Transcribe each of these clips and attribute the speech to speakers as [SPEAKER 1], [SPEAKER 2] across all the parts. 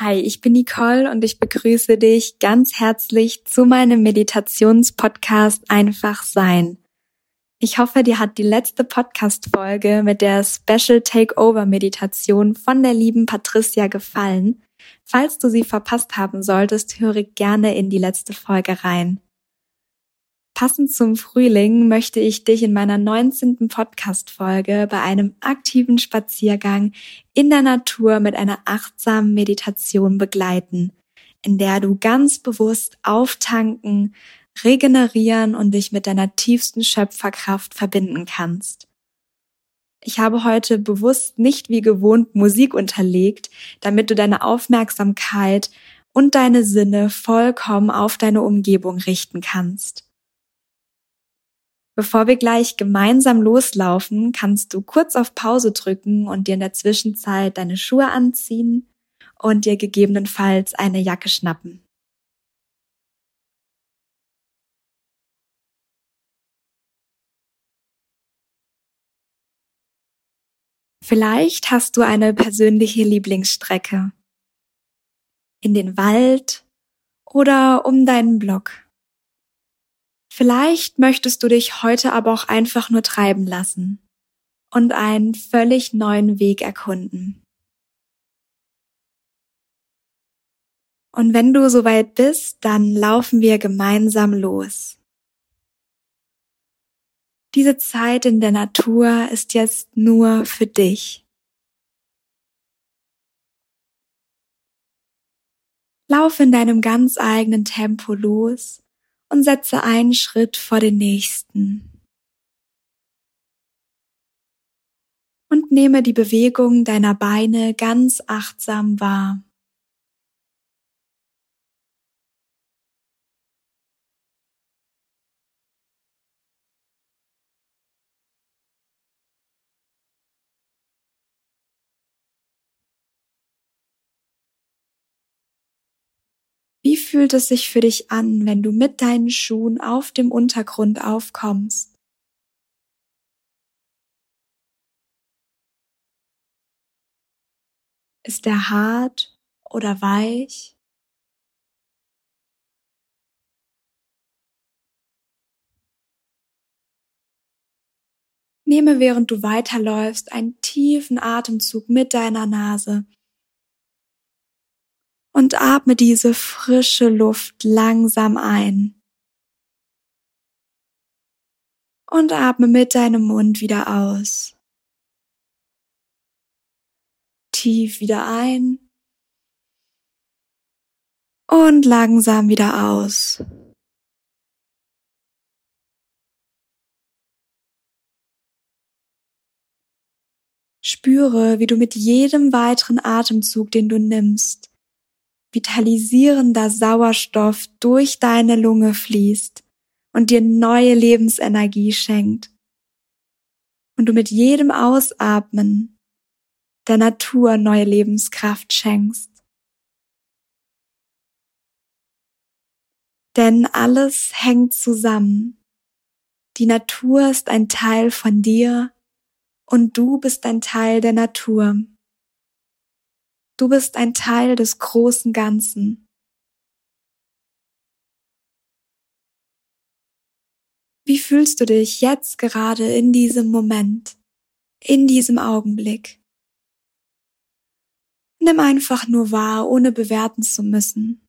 [SPEAKER 1] Hi, ich bin Nicole und ich begrüße dich ganz herzlich zu meinem Meditationspodcast Einfach Sein. Ich hoffe, dir hat die letzte Podcast-Folge mit der Special Takeover Meditation von der lieben Patricia gefallen. Falls du sie verpasst haben solltest, höre gerne in die letzte Folge rein. Passend zum Frühling möchte ich dich in meiner 19. Podcast-Folge bei einem aktiven Spaziergang in der Natur mit einer achtsamen Meditation begleiten, in der du ganz bewusst auftanken, regenerieren und dich mit deiner tiefsten Schöpferkraft verbinden kannst. Ich habe heute bewusst nicht wie gewohnt Musik unterlegt, damit du deine Aufmerksamkeit und deine Sinne vollkommen auf deine Umgebung richten kannst. Bevor wir gleich gemeinsam loslaufen, kannst du kurz auf Pause drücken und dir in der Zwischenzeit deine Schuhe anziehen und dir gegebenenfalls eine Jacke schnappen. Vielleicht hast du eine persönliche Lieblingsstrecke. In den Wald oder um deinen Block. Vielleicht möchtest du dich heute aber auch einfach nur treiben lassen und einen völlig neuen Weg erkunden. Und wenn du soweit bist, dann laufen wir gemeinsam los. Diese Zeit in der Natur ist jetzt nur für dich. Lauf in deinem ganz eigenen Tempo los und setze einen Schritt vor den nächsten. Und nehme die Bewegung deiner Beine ganz achtsam wahr. Fühlt es sich für dich an, wenn du mit deinen Schuhen auf dem Untergrund aufkommst? Ist er hart oder weich? Nehme während du weiterläufst einen tiefen Atemzug mit deiner Nase und atme diese frische Luft langsam ein. Und atme mit deinem Mund wieder aus. Tief wieder ein und langsam wieder aus. Spüre, wie du mit jedem weiteren Atemzug, den du nimmst, vitalisierender Sauerstoff durch deine Lunge fließt und dir neue Lebensenergie schenkt. Und du mit jedem Ausatmen der Natur neue Lebenskraft schenkst. Denn alles hängt zusammen. Die Natur ist ein Teil von dir und du bist ein Teil der Natur. Du bist ein Teil des großen Ganzen. Wie fühlst du dich jetzt gerade in diesem Moment, in diesem Augenblick? Nimm einfach nur wahr, ohne bewerten zu müssen.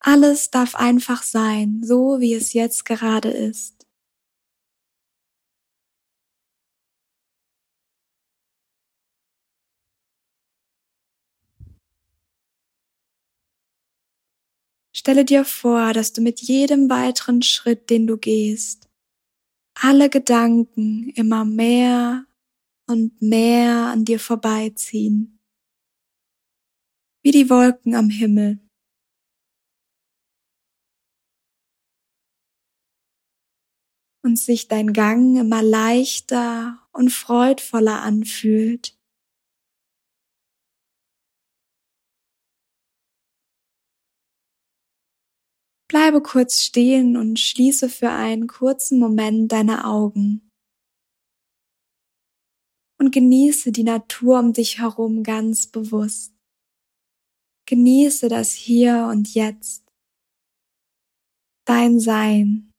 [SPEAKER 1] Alles darf einfach sein, so wie es jetzt gerade ist. Stelle dir vor, dass du mit jedem weiteren Schritt, den du gehst, alle Gedanken immer mehr und mehr an dir vorbeiziehen, wie die Wolken am Himmel. Und sich dein Gang immer leichter und freudvoller anfühlt. Bleibe kurz stehen und schließe für einen kurzen Moment deine Augen. und genieße die Natur um dich herum ganz bewusst. Genieße das Hier und Jetzt, dein Sein.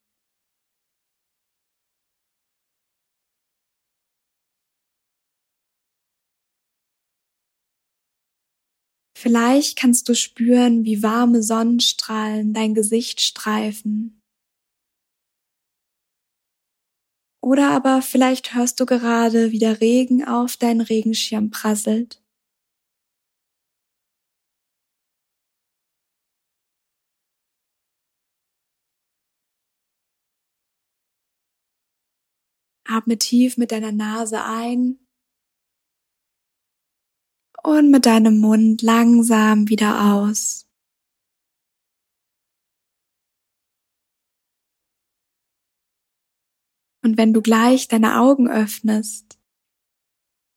[SPEAKER 1] Vielleicht kannst du spüren, wie warme Sonnenstrahlen dein Gesicht streifen. Oder aber vielleicht hörst du gerade, wie der Regen auf deinen Regenschirm prasselt. Atme tief mit deiner Nase ein und mit deinem Mund langsam wieder aus. Und wenn du gleich deine Augen öffnest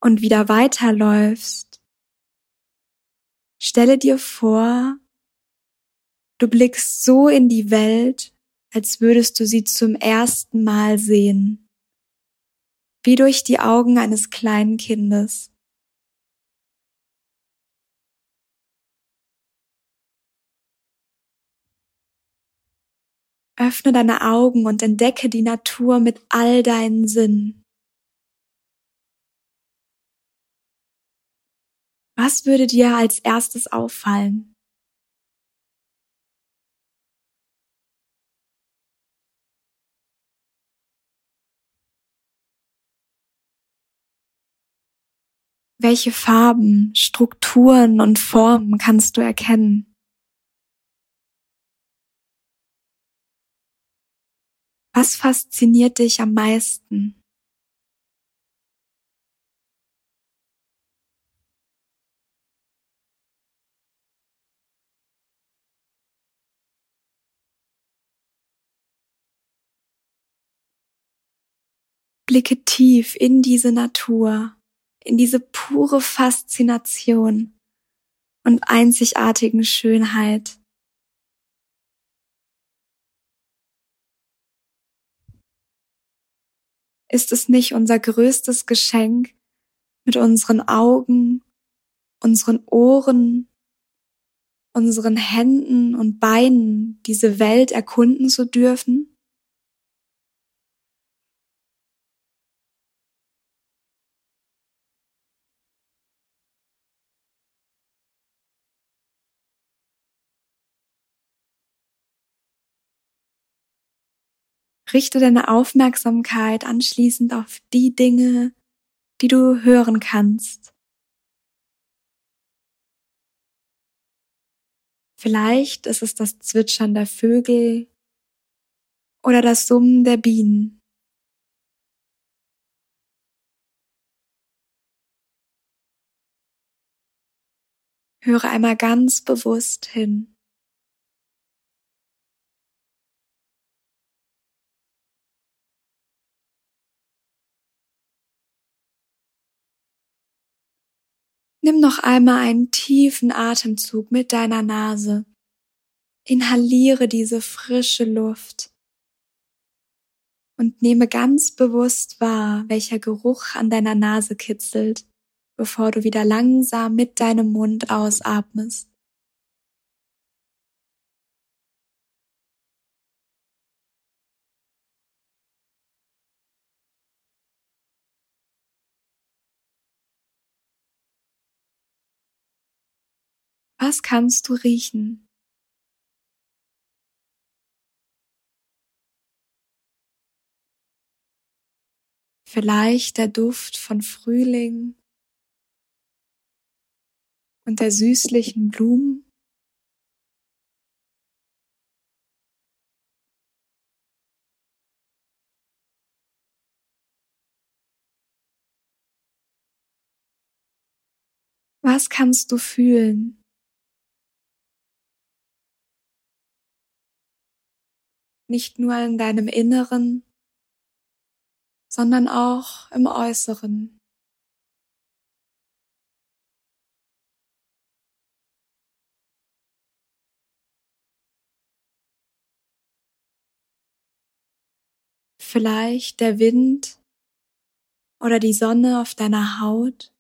[SPEAKER 1] und wieder weiterläufst, stelle dir vor, du blickst so in die Welt, als würdest du sie zum ersten Mal sehen, wie durch die Augen eines kleinen Kindes. Öffne deine Augen und entdecke die Natur mit all deinen Sinnen. Was würde dir als erstes auffallen? Welche Farben, Strukturen und Formen kannst du erkennen? Was fasziniert dich am meisten? Blicke tief in diese Natur, in diese pure Faszination und einzigartigen Schönheit. Ist es nicht unser größtes Geschenk, mit unseren Augen, unseren Ohren, unseren Händen und Beinen diese Welt erkunden zu dürfen? Richte deine Aufmerksamkeit anschließend auf die Dinge, die du hören kannst. Vielleicht ist es das Zwitschern der Vögel oder das Summen der Bienen. Höre einmal ganz bewusst hin. Nimm noch einmal einen tiefen Atemzug mit deiner Nase. Inhaliere diese frische Luft und nehme ganz bewusst wahr, welcher Geruch an deiner Nase kitzelt, bevor du wieder langsam mit deinem Mund ausatmest. Was kannst du riechen? Vielleicht der Duft von Frühling und der süßlichen Blumen? Was kannst du fühlen? Nicht nur in deinem Inneren, sondern auch im Äußeren. Vielleicht der Wind oder die Sonne auf deiner Haut.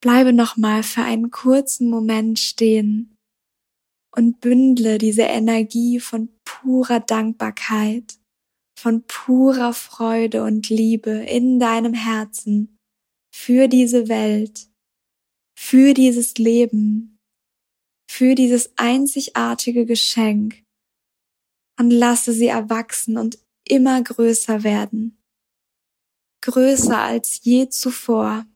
[SPEAKER 1] Bleibe nochmal für einen kurzen Moment stehen und bündle diese Energie von purer Dankbarkeit, von purer Freude und Liebe in deinem Herzen für diese Welt, für dieses Leben, für dieses einzigartige Geschenk und lasse sie erwachsen und immer größer werden, größer als je zuvor.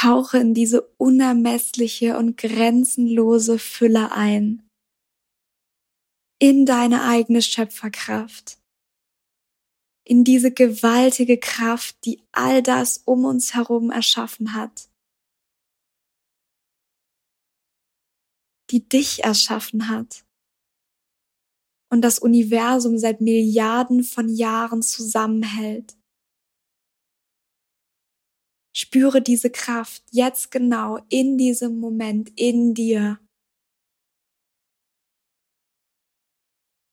[SPEAKER 1] Tauche in diese unermessliche und grenzenlose Fülle ein. In deine eigene Schöpferkraft. In diese gewaltige Kraft, die all das um uns herum erschaffen hat. Die dich erschaffen hat. Und das Universum seit Milliarden von Jahren zusammenhält Spüre diese Kraft jetzt genau in diesem Moment in dir.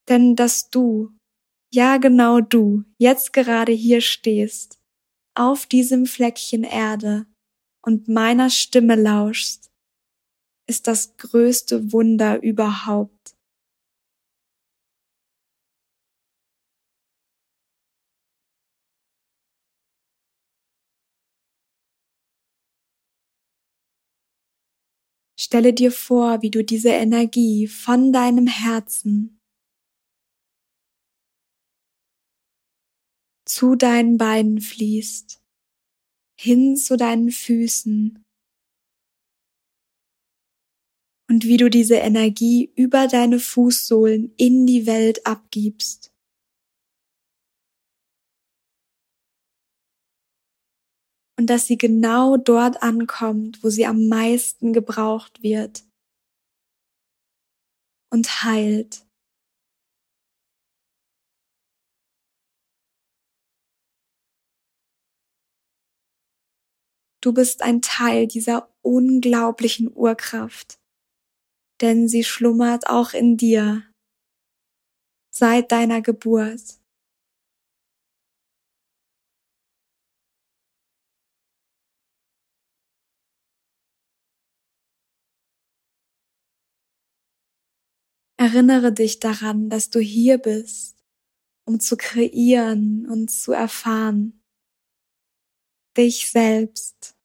[SPEAKER 1] Denn dass du, ja genau du, jetzt gerade hier stehst, auf diesem Fleckchen Erde und meiner Stimme lauschst, ist das größte Wunder überhaupt. Stelle dir vor, wie du diese Energie von deinem Herzen zu deinen Beinen fließt, hin zu deinen Füßen und wie du diese Energie über deine Fußsohlen in die Welt abgibst. Und dass sie genau dort ankommt, wo sie am meisten gebraucht wird und heilt. Du bist ein Teil dieser unglaublichen Urkraft, denn sie schlummert auch in dir seit deiner Geburt. Erinnere dich daran, dass du hier bist, um zu kreieren und zu erfahren. Dich selbst.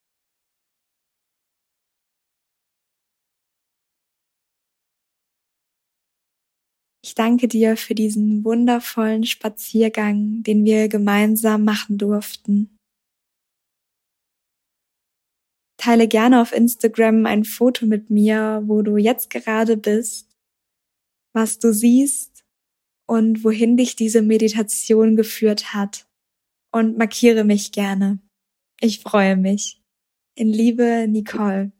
[SPEAKER 1] Ich danke dir für diesen wundervollen Spaziergang, den wir gemeinsam machen durften. Teile gerne auf Instagram ein Foto mit mir, wo du jetzt gerade bist was du siehst und wohin dich diese Meditation geführt hat. Und markiere mich gerne. Ich freue mich. In Liebe, Nicole.